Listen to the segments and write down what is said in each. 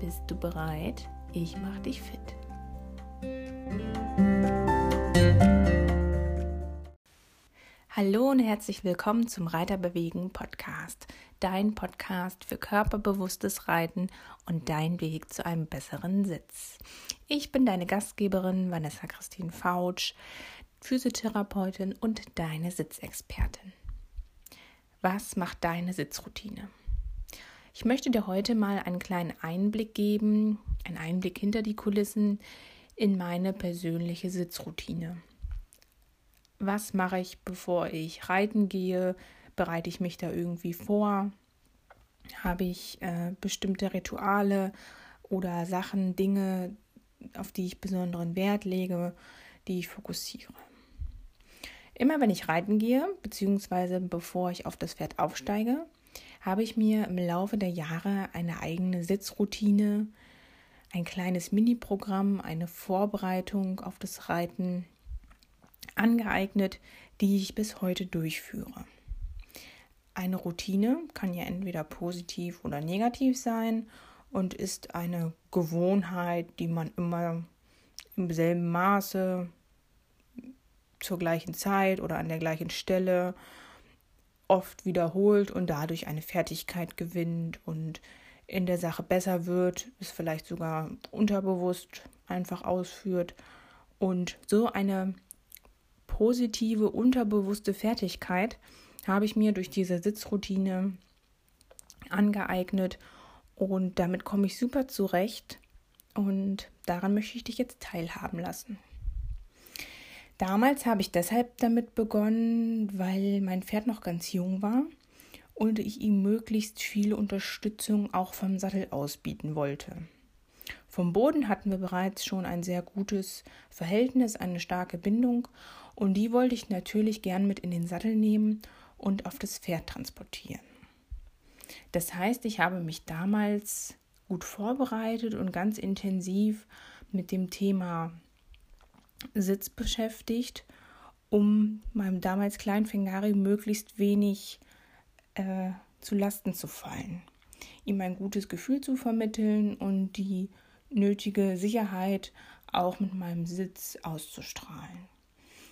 Bist du bereit? Ich mach dich fit. Hallo und herzlich willkommen zum Reiterbewegen Podcast, dein Podcast für körperbewusstes Reiten und dein Weg zu einem besseren Sitz. Ich bin deine Gastgeberin Vanessa Christine Fautsch, Physiotherapeutin und deine Sitzexpertin. Was macht deine Sitzroutine? Ich möchte dir heute mal einen kleinen Einblick geben, einen Einblick hinter die Kulissen in meine persönliche Sitzroutine. Was mache ich, bevor ich reiten gehe? Bereite ich mich da irgendwie vor? Habe ich äh, bestimmte Rituale oder Sachen, Dinge, auf die ich besonderen Wert lege, die ich fokussiere? Immer wenn ich reiten gehe, beziehungsweise bevor ich auf das Pferd aufsteige, habe ich mir im Laufe der Jahre eine eigene Sitzroutine, ein kleines Mini-Programm, eine Vorbereitung auf das Reiten angeeignet, die ich bis heute durchführe. Eine Routine kann ja entweder positiv oder negativ sein und ist eine Gewohnheit, die man immer im selben Maße zur gleichen Zeit oder an der gleichen Stelle oft wiederholt und dadurch eine Fertigkeit gewinnt und in der Sache besser wird, es vielleicht sogar unterbewusst einfach ausführt und so eine positive unterbewusste Fertigkeit habe ich mir durch diese Sitzroutine angeeignet und damit komme ich super zurecht und daran möchte ich dich jetzt teilhaben lassen. Damals habe ich deshalb damit begonnen, weil mein Pferd noch ganz jung war und ich ihm möglichst viel Unterstützung auch vom Sattel aus bieten wollte. Vom Boden hatten wir bereits schon ein sehr gutes Verhältnis, eine starke Bindung und die wollte ich natürlich gern mit in den Sattel nehmen und auf das Pferd transportieren. Das heißt, ich habe mich damals gut vorbereitet und ganz intensiv mit dem Thema Sitz beschäftigt, um meinem damals kleinen Fingari möglichst wenig äh, zu Lasten zu fallen, ihm ein gutes Gefühl zu vermitteln und die nötige Sicherheit auch mit meinem Sitz auszustrahlen.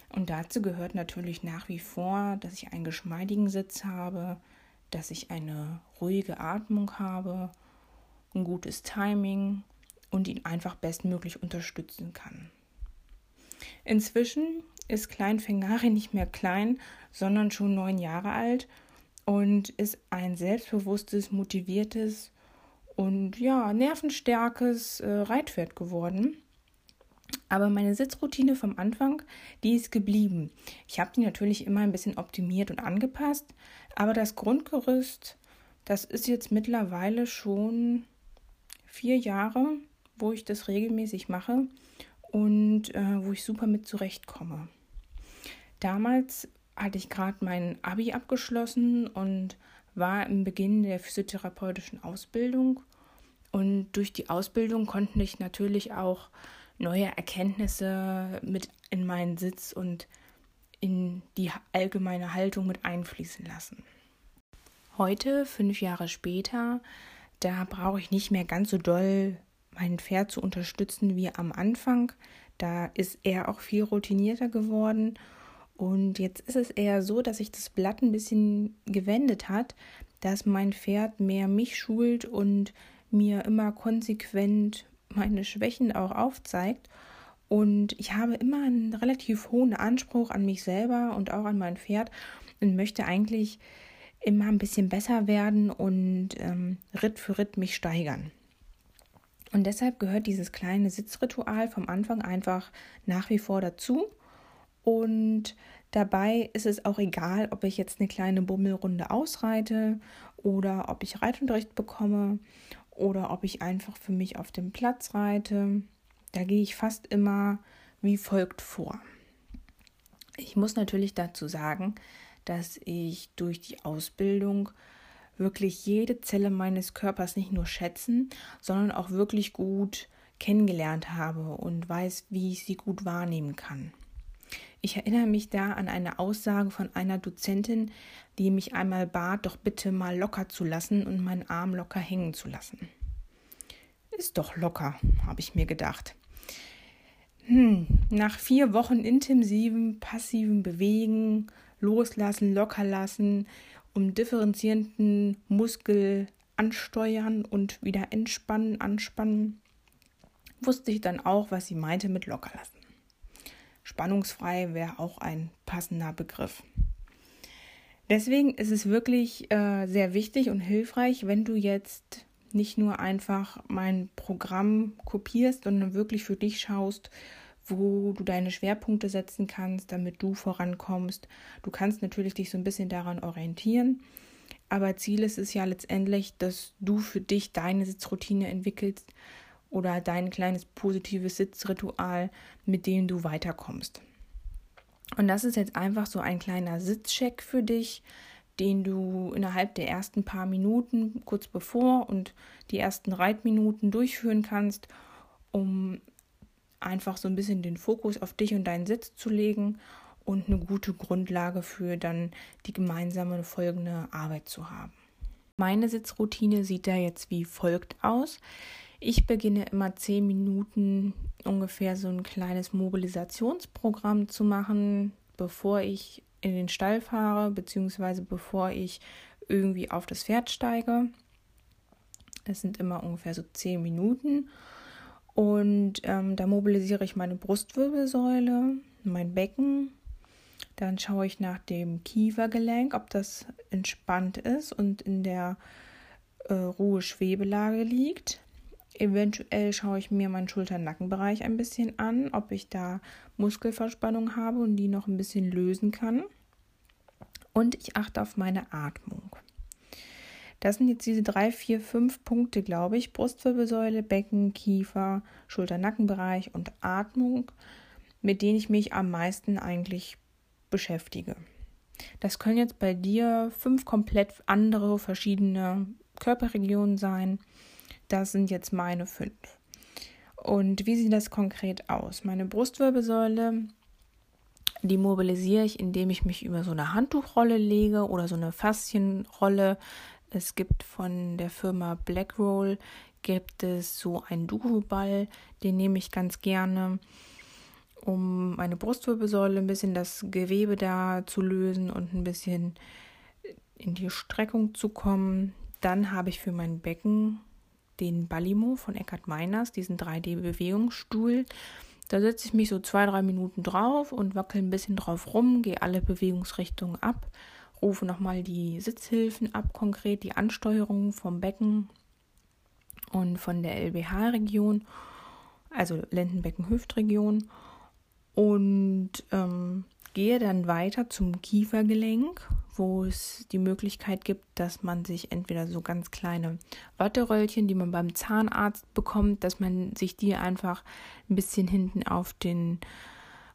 Und dazu gehört natürlich nach wie vor, dass ich einen geschmeidigen Sitz habe, dass ich eine ruhige Atmung habe, ein gutes Timing und ihn einfach bestmöglich unterstützen kann. Inzwischen ist Klein Fengari nicht mehr klein, sondern schon neun Jahre alt und ist ein selbstbewusstes, motiviertes und ja, nervenstärkes äh, Reitpferd geworden. Aber meine Sitzroutine vom Anfang, die ist geblieben. Ich habe die natürlich immer ein bisschen optimiert und angepasst, aber das Grundgerüst, das ist jetzt mittlerweile schon vier Jahre, wo ich das regelmäßig mache und äh, wo ich super mit zurechtkomme. Damals hatte ich gerade mein Abi abgeschlossen und war im Beginn der physiotherapeutischen Ausbildung. Und durch die Ausbildung konnte ich natürlich auch neue Erkenntnisse mit in meinen Sitz und in die allgemeine Haltung mit einfließen lassen. Heute, fünf Jahre später, da brauche ich nicht mehr ganz so doll mein Pferd zu unterstützen wie am Anfang. Da ist er auch viel routinierter geworden. Und jetzt ist es eher so, dass sich das Blatt ein bisschen gewendet hat, dass mein Pferd mehr mich schult und mir immer konsequent meine Schwächen auch aufzeigt. Und ich habe immer einen relativ hohen Anspruch an mich selber und auch an mein Pferd und möchte eigentlich immer ein bisschen besser werden und ähm, Ritt für Ritt mich steigern. Und deshalb gehört dieses kleine Sitzritual vom Anfang einfach nach wie vor dazu. Und dabei ist es auch egal, ob ich jetzt eine kleine Bummelrunde ausreite oder ob ich Reitunterricht bekomme oder ob ich einfach für mich auf dem Platz reite. Da gehe ich fast immer wie folgt vor. Ich muss natürlich dazu sagen, dass ich durch die Ausbildung wirklich jede Zelle meines Körpers nicht nur schätzen, sondern auch wirklich gut kennengelernt habe und weiß, wie ich sie gut wahrnehmen kann. Ich erinnere mich da an eine Aussage von einer Dozentin, die mich einmal bat, doch bitte mal locker zu lassen und meinen Arm locker hängen zu lassen. Ist doch locker, habe ich mir gedacht. Hm, nach vier Wochen intensivem, passiven Bewegen, loslassen, locker lassen, um differenzierenden Muskel ansteuern und wieder entspannen, anspannen, wusste ich dann auch, was sie meinte mit locker lassen. Spannungsfrei wäre auch ein passender Begriff. Deswegen ist es wirklich äh, sehr wichtig und hilfreich, wenn du jetzt nicht nur einfach mein Programm kopierst, sondern wirklich für dich schaust, wo du deine Schwerpunkte setzen kannst, damit du vorankommst. Du kannst natürlich dich so ein bisschen daran orientieren, aber Ziel ist es ja letztendlich, dass du für dich deine Sitzroutine entwickelst oder dein kleines positives Sitzritual, mit dem du weiterkommst. Und das ist jetzt einfach so ein kleiner Sitzcheck für dich, den du innerhalb der ersten paar Minuten kurz bevor und die ersten Reitminuten durchführen kannst, um einfach so ein bisschen den Fokus auf dich und deinen Sitz zu legen und eine gute Grundlage für dann die gemeinsame folgende Arbeit zu haben. Meine Sitzroutine sieht da jetzt wie folgt aus. Ich beginne immer zehn Minuten ungefähr so ein kleines Mobilisationsprogramm zu machen, bevor ich in den Stall fahre, beziehungsweise bevor ich irgendwie auf das Pferd steige. Es sind immer ungefähr so zehn Minuten. Und ähm, da mobilisiere ich meine Brustwirbelsäule, mein Becken. Dann schaue ich nach dem Kiefergelenk, ob das entspannt ist und in der äh, Ruhe-Schwebelage liegt. Eventuell schaue ich mir meinen Schulter-Nackenbereich ein bisschen an, ob ich da Muskelverspannung habe und die noch ein bisschen lösen kann. Und ich achte auf meine Atmung. Das sind jetzt diese drei, vier, fünf Punkte, glaube ich. Brustwirbelsäule, Becken, Kiefer, Schulter-Nackenbereich und Atmung, mit denen ich mich am meisten eigentlich beschäftige. Das können jetzt bei dir fünf komplett andere verschiedene Körperregionen sein. Das sind jetzt meine fünf. Und wie sieht das konkret aus? Meine Brustwirbelsäule, die mobilisiere ich, indem ich mich über so eine Handtuchrolle lege oder so eine Faszienrolle es gibt von der Firma Blackroll gibt es so einen Duo-Ball, den nehme ich ganz gerne, um meine Brustwirbelsäule ein bisschen das Gewebe da zu lösen und ein bisschen in die Streckung zu kommen. Dann habe ich für mein Becken den Ballimo von Eckhard Meiners, diesen 3D-Bewegungsstuhl. Da setze ich mich so zwei, drei Minuten drauf und wackel ein bisschen drauf rum, gehe alle Bewegungsrichtungen ab rufe nochmal die Sitzhilfen ab, konkret die Ansteuerung vom Becken und von der LBH-Region, also Lendenbecken-Hüftregion und ähm, gehe dann weiter zum Kiefergelenk, wo es die Möglichkeit gibt, dass man sich entweder so ganz kleine Watteröllchen, die man beim Zahnarzt bekommt, dass man sich die einfach ein bisschen hinten auf den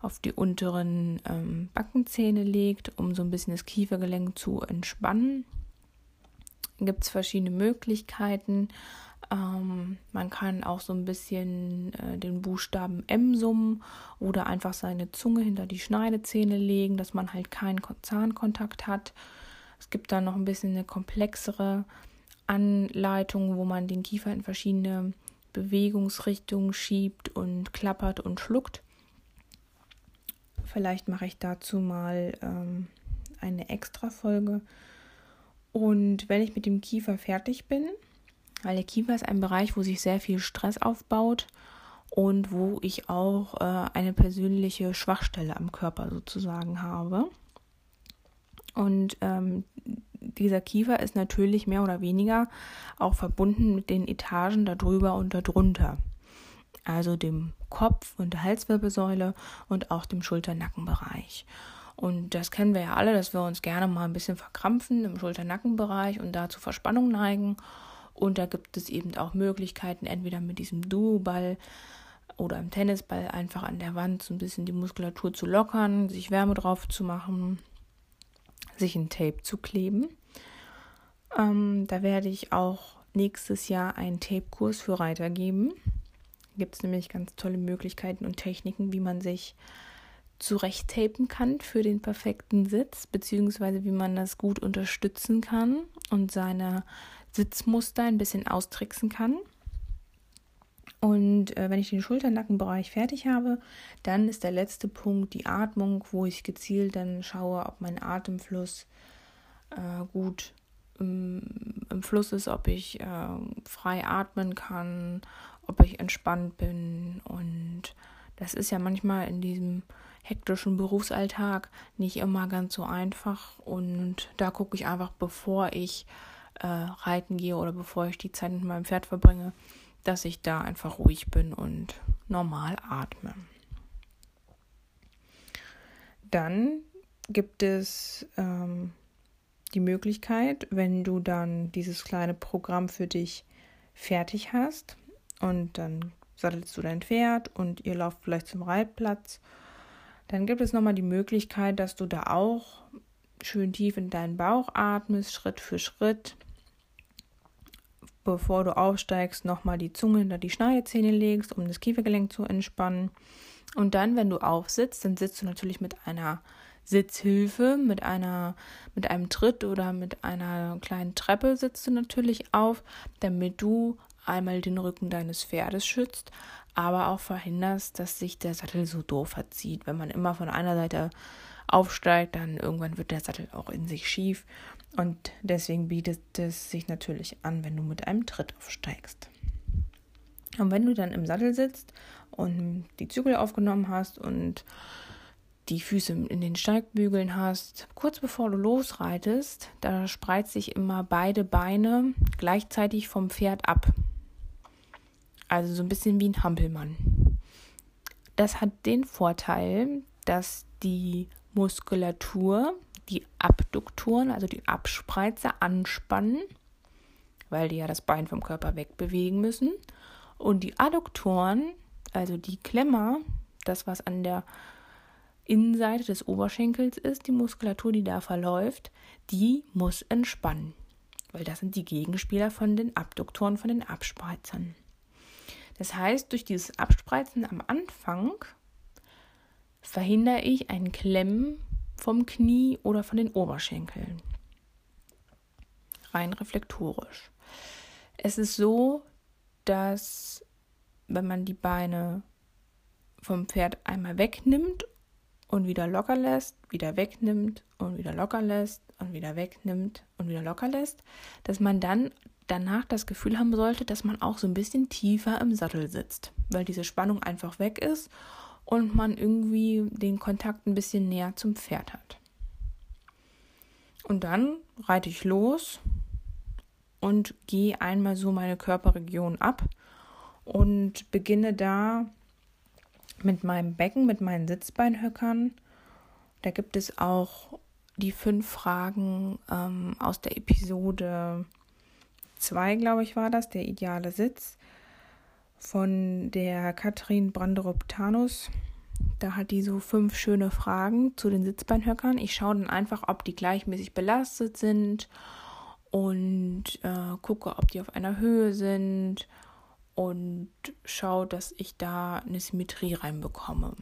auf die unteren ähm, Backenzähne legt, um so ein bisschen das Kiefergelenk zu entspannen. Gibt es verschiedene Möglichkeiten. Ähm, man kann auch so ein bisschen äh, den Buchstaben M summen oder einfach seine Zunge hinter die Schneidezähne legen, dass man halt keinen Zahnkontakt hat. Es gibt dann noch ein bisschen eine komplexere Anleitung, wo man den Kiefer in verschiedene Bewegungsrichtungen schiebt und klappert und schluckt. Vielleicht mache ich dazu mal ähm, eine extra Folge. Und wenn ich mit dem Kiefer fertig bin, weil der Kiefer ist ein Bereich, wo sich sehr viel Stress aufbaut und wo ich auch äh, eine persönliche Schwachstelle am Körper sozusagen habe. Und ähm, dieser Kiefer ist natürlich mehr oder weniger auch verbunden mit den Etagen darüber und darunter also dem Kopf und der Halswirbelsäule und auch dem Schulternackenbereich. Und das kennen wir ja alle, dass wir uns gerne mal ein bisschen verkrampfen im Schulternackenbereich und da zu Verspannung neigen. Und da gibt es eben auch Möglichkeiten, entweder mit diesem Duo-Ball oder im Tennisball einfach an der Wand so ein bisschen die Muskulatur zu lockern, sich Wärme drauf zu machen, sich ein Tape zu kleben. Ähm, da werde ich auch nächstes Jahr einen Tape-Kurs für Reiter geben. Gibt es nämlich ganz tolle Möglichkeiten und Techniken, wie man sich zurecht tapen kann für den perfekten Sitz, beziehungsweise wie man das gut unterstützen kann und seine Sitzmuster ein bisschen austricksen kann. Und äh, wenn ich den Schulternackenbereich fertig habe, dann ist der letzte Punkt die Atmung, wo ich gezielt dann schaue, ob mein Atemfluss äh, gut im, im, Fluss ist, ob ich äh, frei atmen kann, ob ich entspannt bin. Und das ist ja manchmal in diesem hektischen Berufsalltag nicht immer ganz so einfach. Und da gucke ich einfach, bevor ich äh, reiten gehe oder bevor ich die Zeit mit meinem Pferd verbringe, dass ich da einfach ruhig bin und normal atme. Dann gibt es ähm, die Möglichkeit, wenn du dann dieses kleine Programm für dich fertig hast und dann sattelst du dein Pferd und ihr lauft vielleicht zum Reitplatz, dann gibt es nochmal die Möglichkeit, dass du da auch schön tief in deinen Bauch atmest, Schritt für Schritt bevor du aufsteigst, nochmal die Zunge hinter die Schneidezähne legst, um das Kiefergelenk zu entspannen. Und dann, wenn du aufsitzt, dann sitzt du natürlich mit einer Sitzhilfe, mit einer, mit einem Tritt oder mit einer kleinen Treppe sitzt du natürlich auf, damit du einmal den Rücken deines Pferdes schützt, aber auch verhinderst, dass sich der Sattel so doof verzieht. Wenn man immer von einer Seite aufsteigt, dann irgendwann wird der Sattel auch in sich schief und deswegen bietet es sich natürlich an, wenn du mit einem Tritt aufsteigst. Und wenn du dann im Sattel sitzt und die Zügel aufgenommen hast und die Füße in den Steigbügeln hast, kurz bevor du losreitest, da spreizt sich immer beide Beine gleichzeitig vom Pferd ab. Also so ein bisschen wie ein Hampelmann. Das hat den Vorteil, dass die Muskulatur die Abduktoren, also die Abspreizer, anspannen, weil die ja das Bein vom Körper wegbewegen müssen. Und die Adduktoren, also die Klemmer, das, was an der Innenseite des Oberschenkels ist, die Muskulatur, die da verläuft, die muss entspannen. Weil das sind die Gegenspieler von den Abduktoren, von den Abspreizern. Das heißt, durch dieses Abspreizen am Anfang verhindere ich ein Klemmen vom Knie oder von den Oberschenkeln. Rein reflektorisch. Es ist so, dass wenn man die Beine vom Pferd einmal wegnimmt und wieder locker lässt, wieder wegnimmt und wieder locker lässt und wieder wegnimmt und wieder locker lässt, dass man dann danach das Gefühl haben sollte, dass man auch so ein bisschen tiefer im Sattel sitzt, weil diese Spannung einfach weg ist und man irgendwie den Kontakt ein bisschen näher zum Pferd hat. Und dann reite ich los und gehe einmal so meine Körperregion ab und beginne da mit meinem Becken, mit meinen Sitzbeinhöckern. Da gibt es auch die fünf Fragen ähm, aus der Episode 2, glaube ich, war das, der ideale Sitz von der Katrin Branderup-Tanus. Da hat die so fünf schöne Fragen zu den Sitzbeinhöckern. Ich schaue dann einfach, ob die gleichmäßig belastet sind und äh, gucke, ob die auf einer Höhe sind und schaue, dass ich da eine Symmetrie reinbekomme.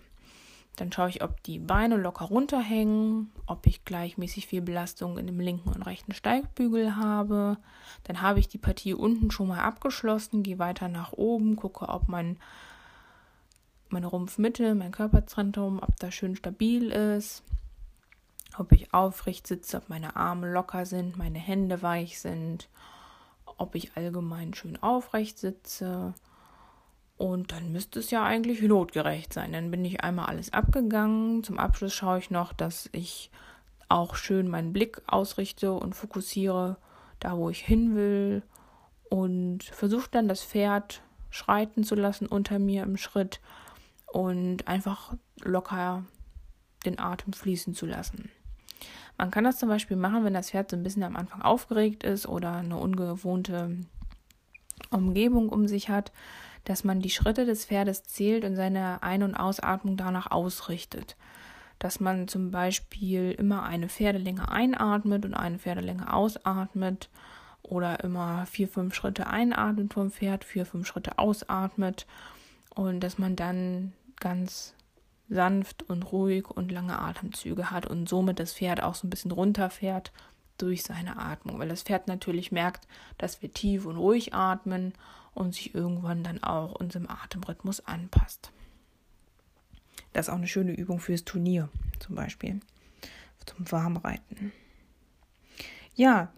Dann schaue ich, ob die Beine locker runterhängen, ob ich gleichmäßig viel Belastung in dem linken und rechten Steigbügel habe. Dann habe ich die Partie unten schon mal abgeschlossen, gehe weiter nach oben, gucke, ob mein meine Rumpfmitte, mein Körperzentrum, ob das schön stabil ist, ob ich aufrecht sitze, ob meine Arme locker sind, meine Hände weich sind, ob ich allgemein schön aufrecht sitze und dann müsste es ja eigentlich pilotgerecht sein. Dann bin ich einmal alles abgegangen. Zum Abschluss schaue ich noch, dass ich auch schön meinen Blick ausrichte und fokussiere da, wo ich hin will. Und versuche dann das Pferd schreiten zu lassen unter mir im Schritt und einfach locker den Atem fließen zu lassen. Man kann das zum Beispiel machen, wenn das Pferd so ein bisschen am Anfang aufgeregt ist oder eine ungewohnte Umgebung um sich hat, dass man die Schritte des Pferdes zählt und seine Ein- und Ausatmung danach ausrichtet. Dass man zum Beispiel immer eine Pferdelänge einatmet und eine Pferdelänge ausatmet oder immer vier, fünf Schritte einatmet vom Pferd, vier, fünf Schritte ausatmet und dass man dann ganz sanft und ruhig und lange Atemzüge hat und somit das Pferd auch so ein bisschen runterfährt durch seine Atmung, weil das Pferd natürlich merkt, dass wir tief und ruhig atmen und sich irgendwann dann auch unserem Atemrhythmus anpasst. Das ist auch eine schöne Übung fürs Turnier zum Beispiel, zum Warmreiten. Ja,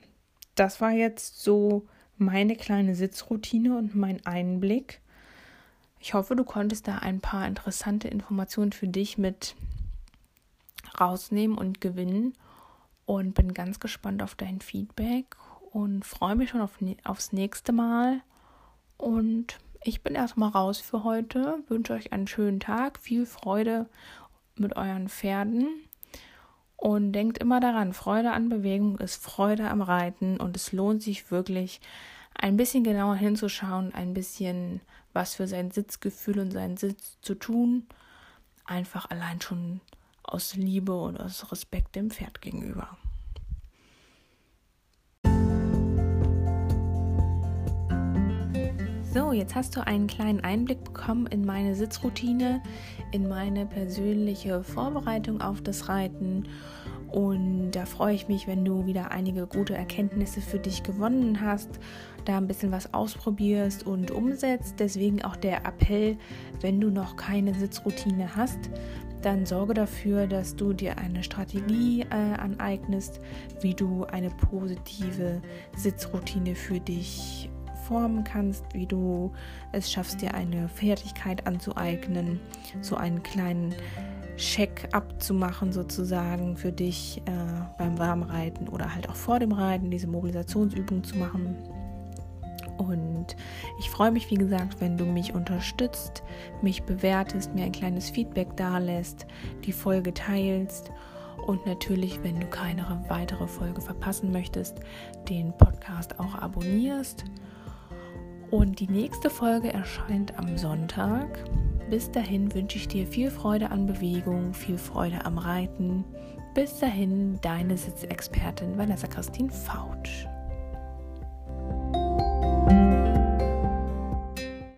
das war jetzt so meine kleine Sitzroutine und mein Einblick. Ich hoffe, du konntest da ein paar interessante Informationen für dich mit rausnehmen und gewinnen und bin ganz gespannt auf dein Feedback und freue mich schon auf, aufs nächste Mal. Und ich bin erstmal raus für heute. Wünsche euch einen schönen Tag, viel Freude mit euren Pferden. Und denkt immer daran, Freude an Bewegung ist Freude am Reiten und es lohnt sich wirklich ein bisschen genauer hinzuschauen, ein bisschen was für sein Sitzgefühl und seinen Sitz zu tun. Einfach allein schon aus Liebe und aus Respekt dem Pferd gegenüber. So, jetzt hast du einen kleinen Einblick bekommen in meine Sitzroutine, in meine persönliche Vorbereitung auf das Reiten. Und da freue ich mich, wenn du wieder einige gute Erkenntnisse für dich gewonnen hast, da ein bisschen was ausprobierst und umsetzt. Deswegen auch der Appell, wenn du noch keine Sitzroutine hast, dann sorge dafür, dass du dir eine Strategie äh, aneignest, wie du eine positive Sitzroutine für dich formen kannst, wie du es schaffst, dir eine Fertigkeit anzueignen, so einen kleinen Check abzumachen sozusagen für dich äh, beim Warmreiten oder halt auch vor dem Reiten, diese Mobilisationsübung zu machen. Und ich freue mich, wie gesagt, wenn du mich unterstützt, mich bewertest, mir ein kleines Feedback dalässt, die Folge teilst und natürlich, wenn du keine weitere Folge verpassen möchtest, den Podcast auch abonnierst. Und die nächste Folge erscheint am Sonntag. Bis dahin wünsche ich dir viel Freude an Bewegung, viel Freude am Reiten. Bis dahin, deine Sitzexpertin Vanessa Christine Fautsch.